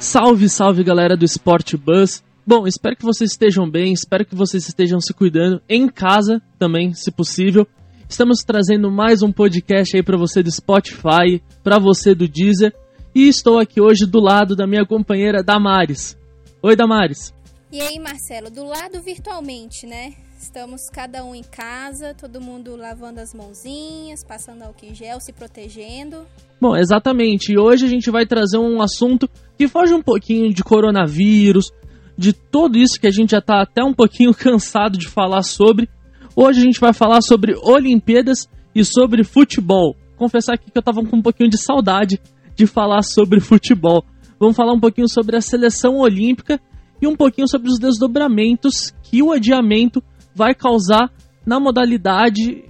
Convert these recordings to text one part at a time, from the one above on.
Salve, salve galera do Sport Bus. Bom, espero que vocês estejam bem, espero que vocês estejam se cuidando em casa também, se possível. Estamos trazendo mais um podcast aí para você do Spotify, para você do Deezer, e estou aqui hoje do lado da minha companheira Damares. Oi, Damares. E aí, Marcelo, do lado virtualmente, né? Estamos cada um em casa, todo mundo lavando as mãozinhas, passando álcool em gel, se protegendo. Bom, exatamente. E hoje a gente vai trazer um assunto que foge um pouquinho de coronavírus, de tudo isso que a gente já está até um pouquinho cansado de falar sobre. Hoje a gente vai falar sobre Olimpíadas e sobre futebol. Confessar aqui que eu estava com um pouquinho de saudade de falar sobre futebol. Vamos falar um pouquinho sobre a seleção olímpica e um pouquinho sobre os desdobramentos que o adiamento vai causar na modalidade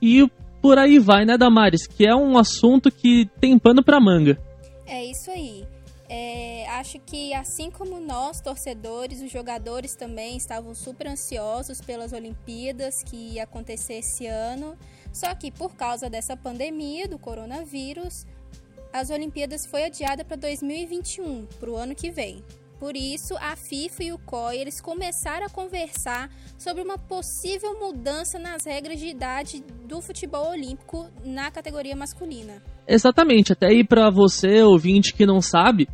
e por aí vai, né, Damares? Que é um assunto que tem pano pra manga. É isso aí. É, acho que assim como nós, torcedores, os jogadores também estavam super ansiosos pelas Olimpíadas que ia acontecer esse ano. Só que por causa dessa pandemia do coronavírus, as Olimpíadas foi adiada para 2021, para o ano que vem. Por isso, a FIFA e o COI eles começaram a conversar sobre uma possível mudança nas regras de idade do futebol olímpico na categoria masculina. Exatamente, até aí para você ouvinte que não sabe,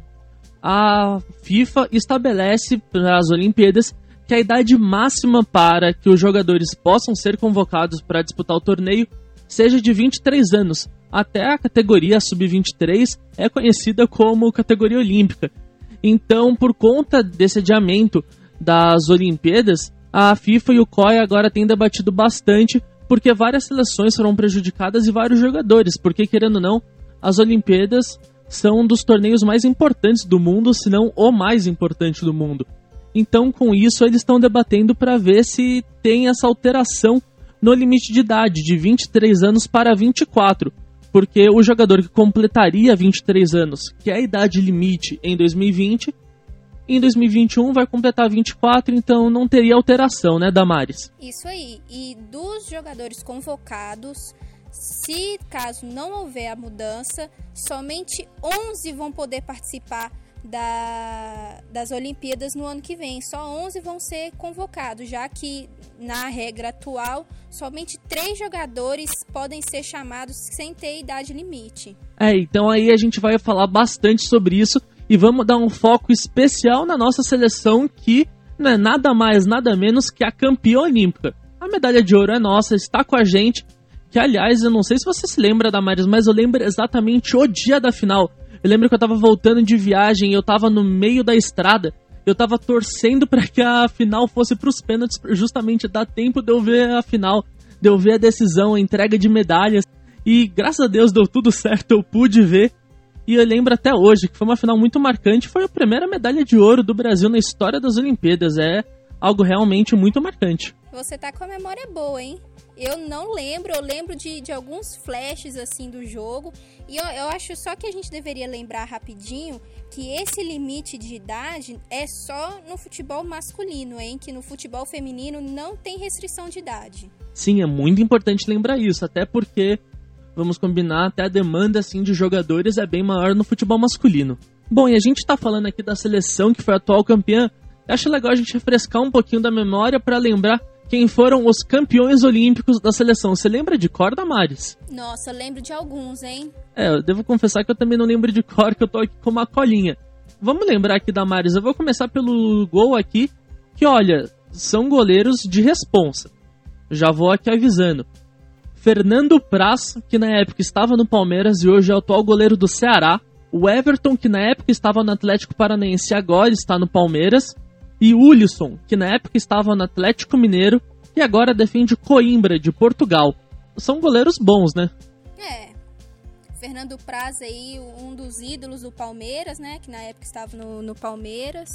a FIFA estabelece para as Olimpíadas que a idade máxima para que os jogadores possam ser convocados para disputar o torneio seja de 23 anos. Até a categoria sub-23 é conhecida como categoria olímpica. Então, por conta desse adiamento das Olimpíadas, a FIFA e o COI agora têm debatido bastante porque várias seleções foram prejudicadas e vários jogadores, porque querendo ou não, as Olimpíadas são um dos torneios mais importantes do mundo, se não o mais importante do mundo. Então, com isso, eles estão debatendo para ver se tem essa alteração no limite de idade de 23 anos para 24 porque o jogador que completaria 23 anos, que é a idade limite em 2020, em 2021 vai completar 24, então não teria alteração, né, Damares? Isso aí. E dos jogadores convocados, se caso não houver a mudança, somente 11 vão poder participar da, das Olimpíadas no ano que vem. Só 11 vão ser convocados, já que na regra atual somente três jogadores podem ser chamados sem ter idade limite. É, então aí a gente vai falar bastante sobre isso e vamos dar um foco especial na nossa seleção que não é nada mais, nada menos que a campeã olímpica. A medalha de ouro é nossa, está com a gente. Que aliás, eu não sei se você se lembra da Maris, mas eu lembro exatamente o dia da final. Eu lembro que eu tava voltando de viagem, eu tava no meio da estrada, eu tava torcendo para que a final fosse pros pênaltis, justamente dar tempo de eu ver a final, de eu ver a decisão, a entrega de medalhas. E graças a Deus deu tudo certo, eu pude ver. E eu lembro até hoje que foi uma final muito marcante, foi a primeira medalha de ouro do Brasil na história das Olimpíadas. É algo realmente muito marcante. Você tá com a memória boa, hein? Eu não lembro, eu lembro de, de alguns flashes assim do jogo. E eu, eu acho só que a gente deveria lembrar rapidinho que esse limite de idade é só no futebol masculino, hein? Que no futebol feminino não tem restrição de idade. Sim, é muito importante lembrar isso, até porque, vamos combinar, até a demanda assim, de jogadores é bem maior no futebol masculino. Bom, e a gente tá falando aqui da seleção que foi a atual campeã. Eu acho legal a gente refrescar um pouquinho da memória para lembrar quem foram os campeões olímpicos da seleção. Você lembra de cor, Damares? Nossa, lembro de alguns, hein? É, eu devo confessar que eu também não lembro de cor, que eu tô aqui com uma colinha. Vamos lembrar aqui, Damares, eu vou começar pelo gol aqui, que olha, são goleiros de responsa. Já vou aqui avisando. Fernando Praz, que na época estava no Palmeiras e hoje é o atual goleiro do Ceará. O Everton, que na época estava no Atlético Paranaense e agora está no Palmeiras e Ulisson, que na época estava no Atlético Mineiro e agora defende Coimbra, de Portugal. São goleiros bons, né? É. Fernando Praz aí, um dos ídolos do Palmeiras, né? Que na época estava no, no Palmeiras.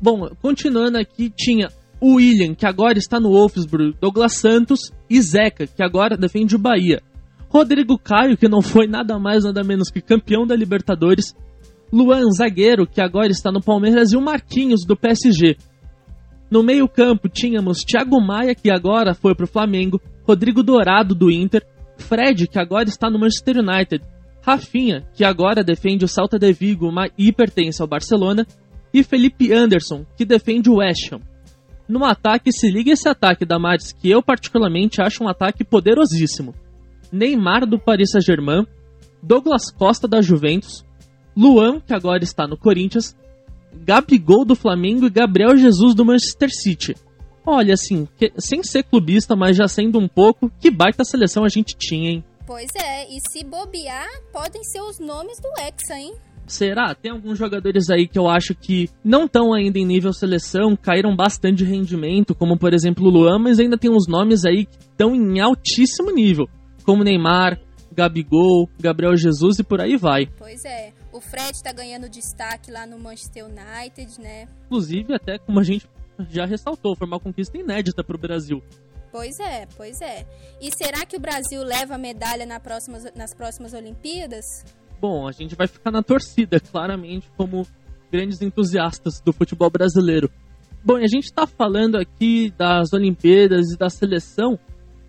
Bom, continuando aqui, tinha o William, que agora está no Wolfsburg, Douglas Santos e Zeca, que agora defende o Bahia. Rodrigo Caio, que não foi nada mais nada menos que campeão da Libertadores, Luan, zagueiro, que agora está no Palmeiras, e o Marquinhos, do PSG. No meio-campo tínhamos Thiago Maia, que agora foi para o Flamengo, Rodrigo Dourado, do Inter, Fred, que agora está no Manchester United, Rafinha, que agora defende o Celta de Vigo e pertence ao Barcelona, e Felipe Anderson, que defende o West Ham. No ataque, se liga esse ataque da Maris, que eu particularmente acho um ataque poderosíssimo. Neymar do Paris Saint-Germain, Douglas Costa da Juventus, Luan, que agora está no Corinthians, Gabigol do Flamengo e Gabriel Jesus do Manchester City. Olha, assim, que, sem ser clubista, mas já sendo um pouco, que baita seleção a gente tinha, hein? Pois é, e se bobear, podem ser os nomes do Hexa, hein? Será? Tem alguns jogadores aí que eu acho que não estão ainda em nível seleção, caíram bastante de rendimento, como por exemplo o Luan, mas ainda tem uns nomes aí que estão em altíssimo nível, como Neymar, Gabigol, Gabriel Jesus e por aí vai. Pois é. O Fred tá ganhando destaque lá no Manchester United, né? Inclusive, até como a gente já ressaltou, foi uma conquista inédita para o Brasil. Pois é, pois é. E será que o Brasil leva a medalha na próxima, nas próximas Olimpíadas? Bom, a gente vai ficar na torcida, claramente, como grandes entusiastas do futebol brasileiro. Bom, e a gente está falando aqui das Olimpíadas e da seleção.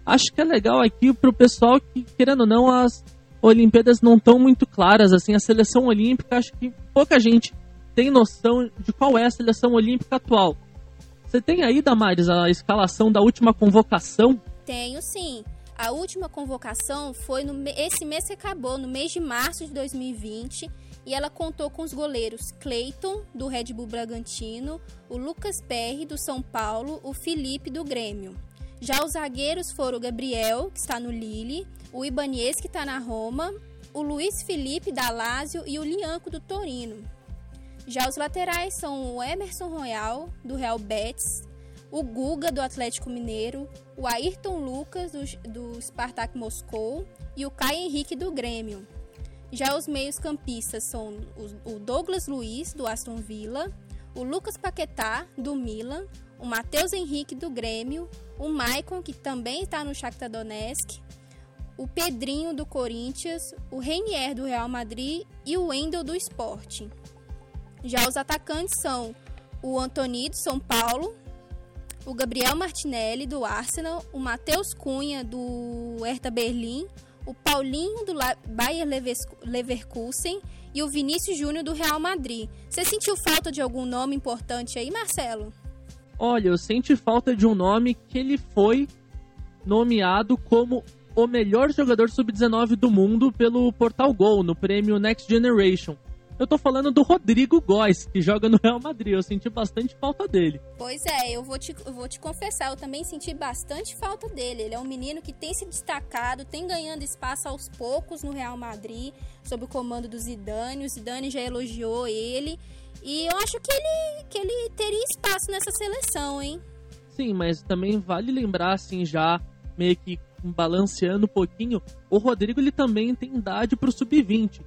Acho que é legal aqui para o pessoal que, querendo ou não, as Olimpíadas não estão muito claras. Assim, a seleção olímpica, acho que pouca gente tem noção de qual é a seleção olímpica atual. Você tem aí, Damares, a escalação da última convocação? Tenho sim. A última convocação foi no esse mês que acabou, no mês de março de 2020, e ela contou com os goleiros Cleiton, do Red Bull Bragantino, o Lucas Perry, do São Paulo, o Felipe, do Grêmio. Já os zagueiros foram o Gabriel, que está no Lille, o Ibanez, que está na Roma, o Luiz Felipe, da Lazio e o Lianco, do Torino. Já os laterais são o Emerson Royal, do Real Betis, o Guga, do Atlético Mineiro, o Ayrton Lucas, do, do Spartak Moscou e o Caio Henrique, do Grêmio. Já os meios-campistas são o Douglas Luiz, do Aston Villa, o Lucas Paquetá, do Milan, o Matheus Henrique, do Grêmio, o Maicon, que também está no Shakhtar Donetsk, o Pedrinho, do Corinthians, o Reinier, do Real Madrid e o Wendel, do Sporting. Já os atacantes são o Antoni do São Paulo, o Gabriel Martinelli do Arsenal, o Matheus Cunha do Hertha Berlim, o Paulinho do Bayer Leverkusen e o Vinícius Júnior do Real Madrid. Você sentiu falta de algum nome importante aí, Marcelo? Olha, eu senti falta de um nome que ele foi nomeado como o melhor jogador sub-19 do mundo pelo Portal Gol no prêmio Next Generation. Eu tô falando do Rodrigo Góes, que joga no Real Madrid. Eu senti bastante falta dele. Pois é, eu vou, te, eu vou te confessar, eu também senti bastante falta dele. Ele é um menino que tem se destacado, tem ganhando espaço aos poucos no Real Madrid, sob o comando do Zidane. O Zidane já elogiou ele. E eu acho que ele, que ele teria espaço nessa seleção, hein? Sim, mas também vale lembrar, assim, já meio que balanceando um pouquinho, o Rodrigo ele também tem idade pro sub-20.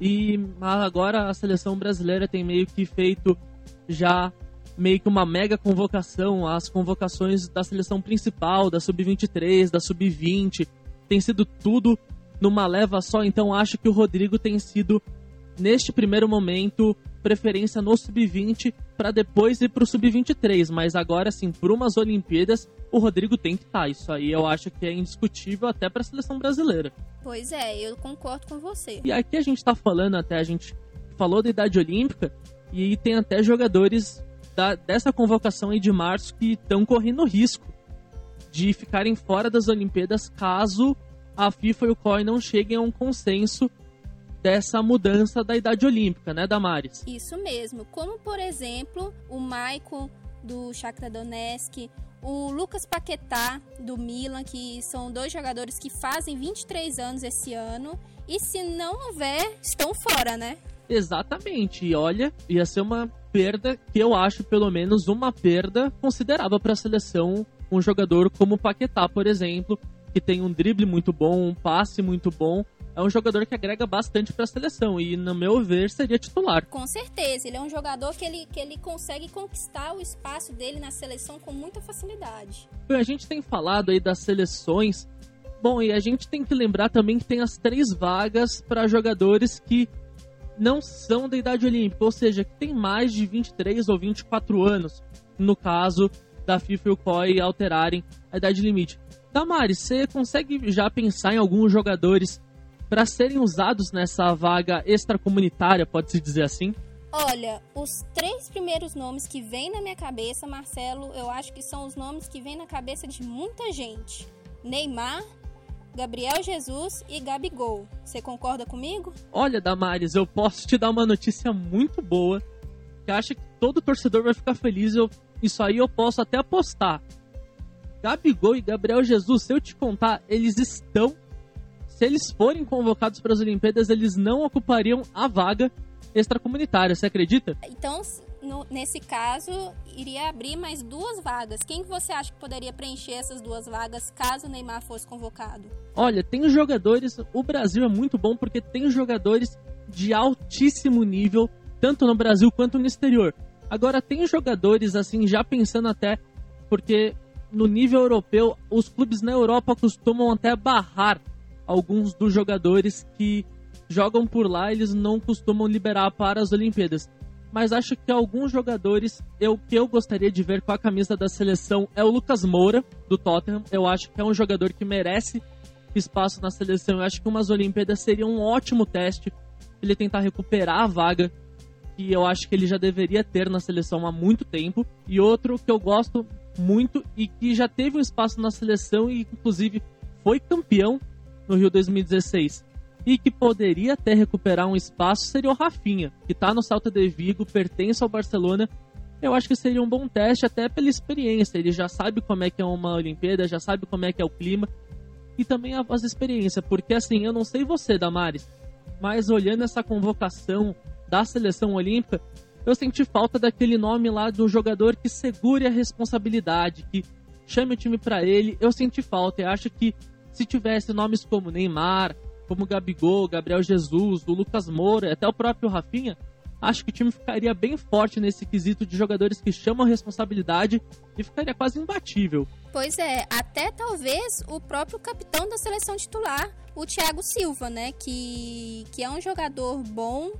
E agora a seleção brasileira tem meio que feito já meio que uma mega convocação, as convocações da seleção principal, da sub-23, da sub-20, tem sido tudo numa leva só, então acho que o Rodrigo tem sido neste primeiro momento preferência no sub-20 para depois ir para o sub-23, mas agora sim, para umas Olimpíadas, o Rodrigo tem que estar. Tá. Isso aí eu acho que é indiscutível até para a seleção brasileira. Pois é, eu concordo com você. E aqui a gente está falando até a gente falou da idade olímpica e tem até jogadores da, dessa convocação aí de março que estão correndo risco de ficarem fora das Olimpíadas caso a FIFA e o COI não cheguem a um consenso dessa mudança da idade olímpica, né, Damares? Isso mesmo. Como, por exemplo, o Maicon do Shakhtar Donetsk, o Lucas Paquetá do Milan, que são dois jogadores que fazem 23 anos esse ano, e se não houver, estão fora, né? Exatamente. E olha, ia ser uma perda que eu acho pelo menos uma perda considerável para a seleção um jogador como o Paquetá, por exemplo, que tem um drible muito bom, um passe muito bom, é um jogador que agrega bastante para a seleção e, no meu ver, seria titular. Com certeza, ele é um jogador que ele, que ele consegue conquistar o espaço dele na seleção com muita facilidade. Bem, a gente tem falado aí das seleções. Bom, e a gente tem que lembrar também que tem as três vagas para jogadores que não são da idade olímpica, ou seja, que tem mais de 23 ou 24 anos, no caso da FIFA e o COI alterarem a idade limite. Damares, você consegue já pensar em alguns jogadores para serem usados nessa vaga extracomunitária, pode-se dizer assim? Olha, os três primeiros nomes que vêm na minha cabeça, Marcelo, eu acho que são os nomes que vêm na cabeça de muita gente: Neymar, Gabriel Jesus e Gabigol. Você concorda comigo? Olha, Damares, eu posso te dar uma notícia muito boa que acha que todo torcedor vai ficar feliz. Eu, isso aí eu posso até apostar. Gabigol e Gabriel Jesus, se eu te contar, eles estão. Se eles forem convocados para as Olimpíadas, eles não ocupariam a vaga extracomunitária, você acredita? Então, no, nesse caso, iria abrir mais duas vagas. Quem você acha que poderia preencher essas duas vagas caso o Neymar fosse convocado? Olha, tem jogadores. O Brasil é muito bom porque tem jogadores de altíssimo nível, tanto no Brasil quanto no exterior. Agora, tem jogadores, assim, já pensando até, porque no nível europeu, os clubes na Europa costumam até barrar alguns dos jogadores que jogam por lá, eles não costumam liberar para as Olimpíadas. Mas acho que alguns jogadores, eu que eu gostaria de ver com a camisa da seleção é o Lucas Moura, do Tottenham. Eu acho que é um jogador que merece espaço na seleção. Eu acho que umas Olimpíadas seria um ótimo teste ele tentar recuperar a vaga que eu acho que ele já deveria ter na seleção há muito tempo. E outro que eu gosto muito e que já teve um espaço na seleção e inclusive foi campeão no Rio 2016 e que poderia até recuperar um espaço seria o Rafinha, que está no Salta de Vigo, pertence ao Barcelona. Eu acho que seria um bom teste até pela experiência. Ele já sabe como é que é uma Olimpíada, já sabe como é que é o clima e também a, as experiências, porque assim, eu não sei você, Damares, mas olhando essa convocação da seleção olímpica, eu senti falta daquele nome lá do jogador que segure a responsabilidade, que chame o time para ele. Eu senti falta. Eu acho que se tivesse nomes como Neymar, como Gabigol, Gabriel Jesus, o Lucas Moura, até o próprio Rafinha, acho que o time ficaria bem forte nesse quesito de jogadores que chamam a responsabilidade e ficaria quase imbatível. Pois é, até talvez o próprio capitão da seleção titular, o Thiago Silva, né, que, que é um jogador bom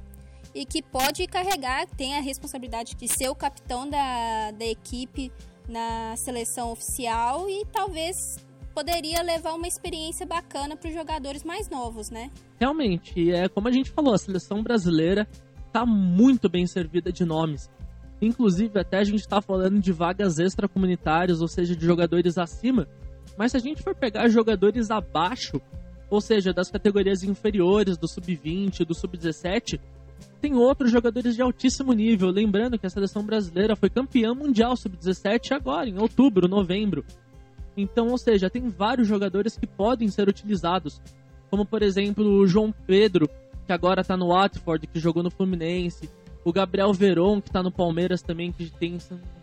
e que pode carregar, tem a responsabilidade de ser o capitão da, da equipe na seleção oficial e talvez poderia levar uma experiência bacana para os jogadores mais novos, né? Realmente, é como a gente falou, a seleção brasileira está muito bem servida de nomes. Inclusive, até a gente está falando de vagas extracomunitárias, ou seja, de jogadores acima. Mas se a gente for pegar jogadores abaixo, ou seja, das categorias inferiores, do sub-20, do sub-17, tem outros jogadores de altíssimo nível. Lembrando que a seleção brasileira foi campeã mundial sub-17 agora, em outubro, novembro. Então, ou seja, tem vários jogadores que podem ser utilizados, como por exemplo o João Pedro, que agora está no Watford, que jogou no Fluminense, o Gabriel Veron, que está no Palmeiras também, que tem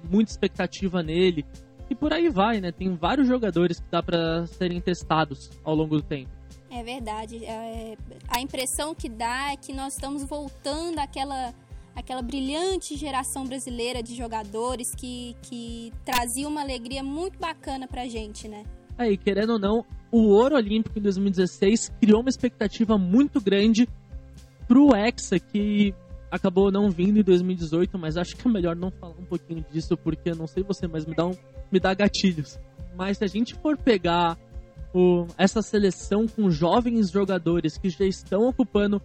muita expectativa nele, e por aí vai, né? Tem vários jogadores que dá para serem testados ao longo do tempo. É verdade. É, a impressão que dá é que nós estamos voltando àquela aquela brilhante geração brasileira de jogadores que, que trazia uma alegria muito bacana pra gente, né? Aí, querendo ou não, o ouro olímpico em 2016 criou uma expectativa muito grande pro Hexa, que acabou não vindo em 2018, mas acho que é melhor não falar um pouquinho disso, porque não sei você, mas me dá, um, me dá gatilhos. Mas se a gente for pegar o, essa seleção com jovens jogadores que já estão ocupando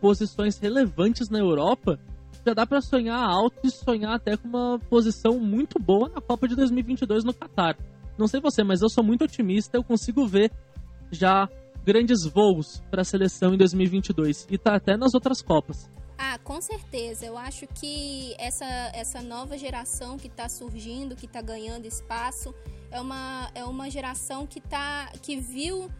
posições relevantes na Europa, já dá para sonhar alto e sonhar até com uma posição muito boa na Copa de 2022 no Catar. Não sei você, mas eu sou muito otimista, eu consigo ver já grandes voos para a seleção em 2022 e tá até nas outras Copas. Ah, com certeza. Eu acho que essa, essa nova geração que está surgindo, que está ganhando espaço, é uma, é uma geração que, tá, que viu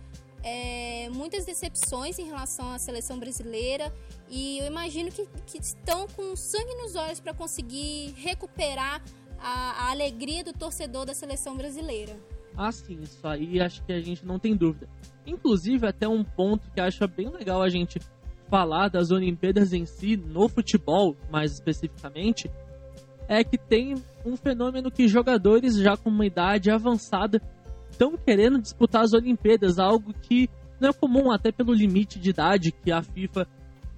é, muitas decepções em relação à seleção brasileira e eu imagino que, que estão com sangue nos olhos para conseguir recuperar a, a, alegria do torcedor da seleção brasileira. Ah, sim, isso aí acho que a gente não tem dúvida. Inclusive, até um ponto que acho bem legal a gente falar das Olimpíadas em si, no futebol mais especificamente, é que tem um fenômeno que jogadores já com uma idade avançada estão querendo disputar as Olimpíadas, algo que não é comum até pelo limite de idade que a FIFA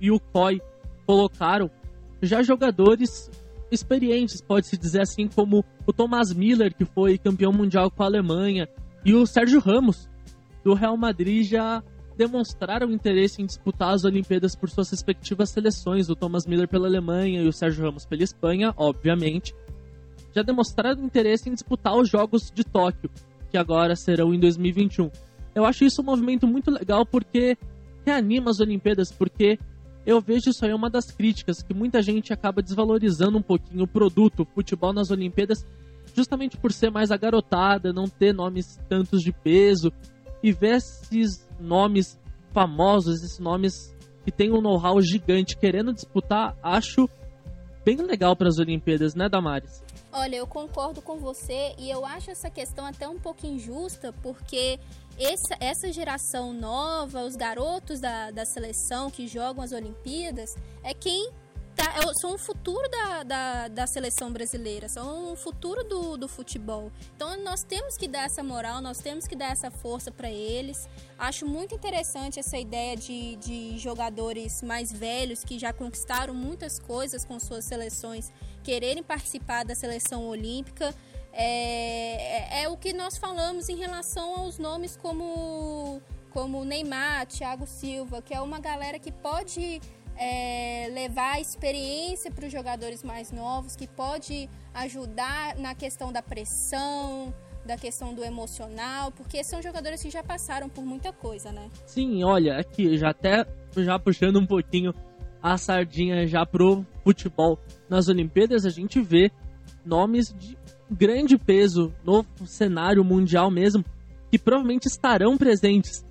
e o COI colocaram. Já jogadores experientes, pode-se dizer assim, como o Thomas Miller, que foi campeão mundial com a Alemanha, e o Sérgio Ramos, do Real Madrid, já demonstraram interesse em disputar as Olimpíadas por suas respectivas seleções, o Thomas Miller pela Alemanha e o Sérgio Ramos pela Espanha, obviamente, já demonstraram interesse em disputar os Jogos de Tóquio, que agora serão em 2021. Eu acho isso um movimento muito legal porque reanima as Olimpíadas, porque eu vejo isso aí uma das críticas, que muita gente acaba desvalorizando um pouquinho o produto, o futebol nas Olimpíadas, justamente por ser mais agarotada, não ter nomes tantos de peso, e ver esses nomes famosos, esses nomes que têm um know-how gigante querendo disputar, acho bem legal para as Olimpíadas, né, Damares? Olha, eu concordo com você e eu acho essa questão até um pouco injusta, porque essa, essa geração nova, os garotos da, da seleção que jogam as Olimpíadas, é quem tá, é são o futuro da, da, da, seleção brasileira, são o futuro do, do futebol. Então nós temos que dar essa moral, nós temos que dar essa força para eles. Acho muito interessante essa ideia de, de jogadores mais velhos que já conquistaram muitas coisas com suas seleções quererem participar da seleção olímpica. É, é, é o que nós falamos em relação aos nomes como como Neymar, Thiago Silva, que é uma galera que pode é, levar experiência para os jogadores mais novos, que pode ajudar na questão da pressão, da questão do emocional, porque são jogadores que já passaram por muita coisa, né? Sim, olha, aqui já até já puxando um pouquinho a sardinha já pro futebol nas Olimpíadas, a gente vê nomes de grande peso no cenário mundial mesmo, que provavelmente estarão presentes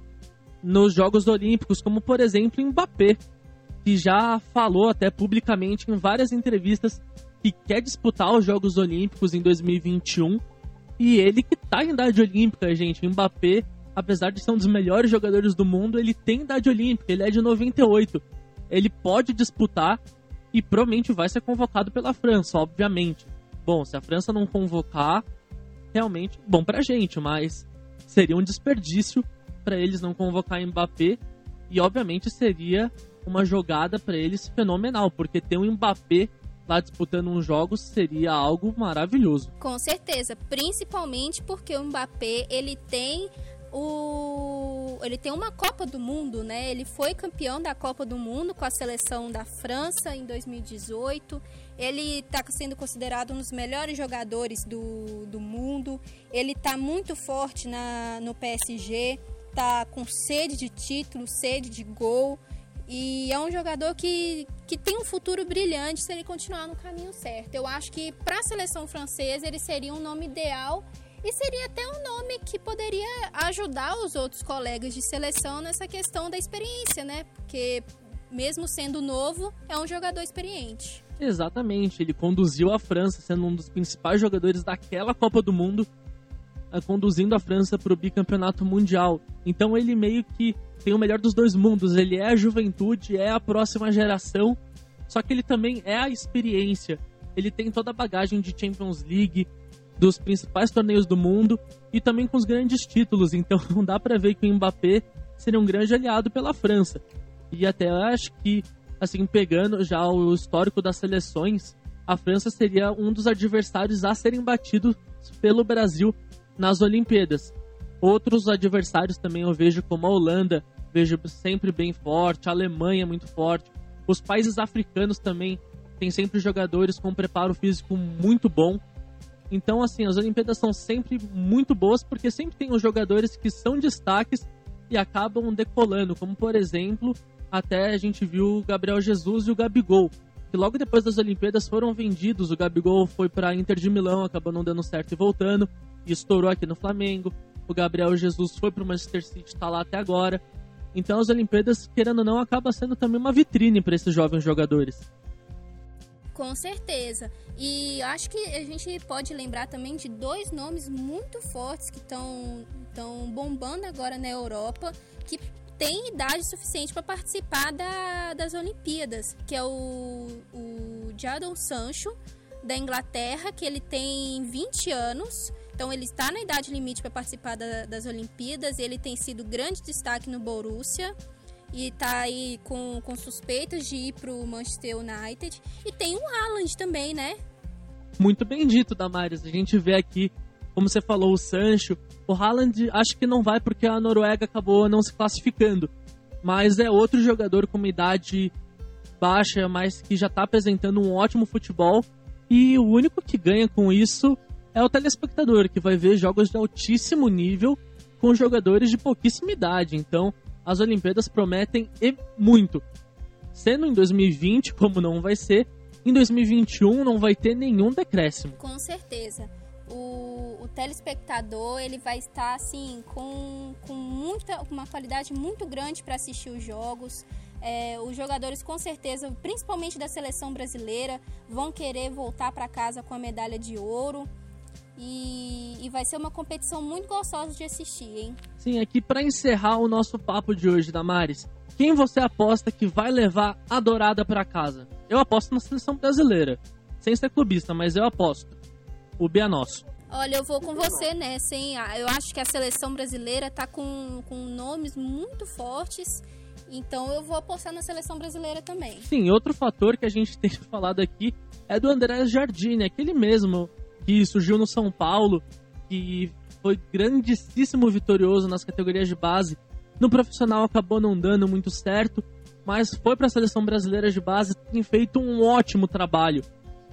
nos Jogos Olímpicos, como por exemplo Mbappé, que já falou até publicamente em várias entrevistas que quer disputar os Jogos Olímpicos em 2021. E ele que tá em idade olímpica, gente. Mbappé, apesar de ser um dos melhores jogadores do mundo, ele tem idade olímpica, ele é de 98. Ele pode disputar e provavelmente vai ser convocado pela França, obviamente. Bom, se a França não convocar, realmente bom pra gente, mas seria um desperdício para eles não convocar Mbappé e obviamente seria uma jogada para eles fenomenal, porque ter um Mbappé lá disputando uns jogos seria algo maravilhoso. Com certeza, principalmente porque o Mbappé, ele tem o ele tem uma Copa do Mundo, né? Ele foi campeão da Copa do Mundo com a seleção da França em 2018. Ele está sendo considerado um dos melhores jogadores do, do mundo. Ele está muito forte na, no PSG, tá com sede de título, sede de gol. E é um jogador que, que tem um futuro brilhante se ele continuar no caminho certo. Eu acho que para a seleção francesa ele seria um nome ideal e seria até um nome que poderia ajudar os outros colegas de seleção nessa questão da experiência, né? Porque mesmo sendo novo, é um jogador experiente. Exatamente, ele conduziu a França, sendo um dos principais jogadores daquela Copa do Mundo, eh, conduzindo a França para o bicampeonato mundial. Então ele meio que tem o melhor dos dois mundos. Ele é a juventude, é a próxima geração, só que ele também é a experiência. Ele tem toda a bagagem de Champions League, dos principais torneios do mundo e também com os grandes títulos. Então não dá para ver que o Mbappé seria um grande aliado pela França. E até acho que, assim, pegando já o histórico das seleções, a França seria um dos adversários a serem batidos pelo Brasil nas Olimpíadas. Outros adversários também eu vejo como a Holanda, vejo sempre bem forte, a Alemanha muito forte. Os países africanos também têm sempre jogadores com preparo físico muito bom. Então, assim, as Olimpíadas são sempre muito boas porque sempre tem os jogadores que são destaques e acabam decolando, como por exemplo, até a gente viu o Gabriel Jesus e o Gabigol, que logo depois das Olimpíadas foram vendidos. O Gabigol foi para Inter de Milão, acabou não dando certo e voltando, e estourou aqui no Flamengo o Gabriel Jesus foi para o Manchester City, está lá até agora. Então as Olimpíadas, querendo ou não, acaba sendo também uma vitrine para esses jovens jogadores. Com certeza. E acho que a gente pode lembrar também de dois nomes muito fortes que estão bombando agora na Europa, tem idade suficiente para participar da, das Olimpíadas, que é o, o Jadon Sancho, da Inglaterra, que ele tem 20 anos então ele está na idade limite para participar da, das Olimpíadas. Ele tem sido grande destaque no Borussia e está aí com, com suspeitas de ir para o Manchester United. E tem o Haaland também, né? Muito bem dito, Damares. A gente vê aqui, como você falou, o Sancho. O Haaland acho que não vai porque a Noruega acabou não se classificando. mas é outro jogador com uma idade baixa, mas que já está apresentando um ótimo futebol. E o único que ganha com isso é o telespectador, que vai ver jogos de altíssimo nível com jogadores de pouquíssima idade. Então, as Olimpíadas prometem e muito. Sendo em 2020, como não vai ser, em 2021 não vai ter nenhum decréscimo. Com certeza. O, o telespectador ele vai estar assim com, com muita uma qualidade muito grande para assistir os jogos. É, os jogadores com certeza, principalmente da seleção brasileira, vão querer voltar para casa com a medalha de ouro. E, e, vai ser uma competição muito gostosa de assistir, hein? Sim, aqui para encerrar o nosso papo de hoje, Damares, quem você aposta que vai levar a dourada para casa? Eu aposto na seleção brasileira, sem ser clubista, mas eu aposto. O é nosso. Olha, eu vou com você nessa, hein? Ah, eu acho que a seleção brasileira tá com, com nomes muito fortes. Então eu vou apostar na seleção brasileira também. Sim, outro fator que a gente tem falado aqui é do André Jardine, aquele mesmo que surgiu no São Paulo, que foi grandíssimo vitorioso nas categorias de base. No profissional acabou não dando muito certo, mas foi para a seleção brasileira de base, tem feito um ótimo trabalho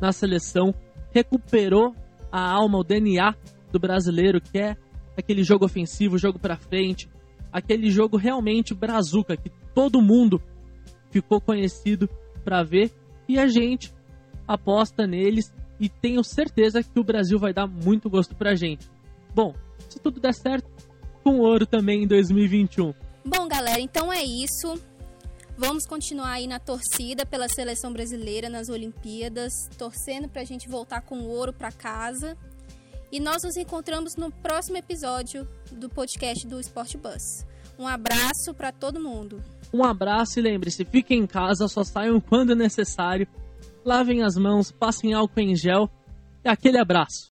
na seleção, recuperou a alma, o DNA do brasileiro, que é aquele jogo ofensivo, jogo para frente, aquele jogo realmente brazuca que todo mundo ficou conhecido para ver e a gente aposta neles e tenho certeza que o Brasil vai dar muito gosto pra gente. Bom, se tudo der certo, com ouro também em 2021. Bom, galera, então é isso. Vamos continuar aí na torcida pela seleção brasileira nas Olimpíadas, torcendo pra gente voltar com ouro pra casa. E nós nos encontramos no próximo episódio do podcast do Sport Bus. Um abraço para todo mundo. Um abraço e lembre-se, fiquem em casa, só saiam quando necessário lavem as mãos, passem álcool em gel e aquele abraço.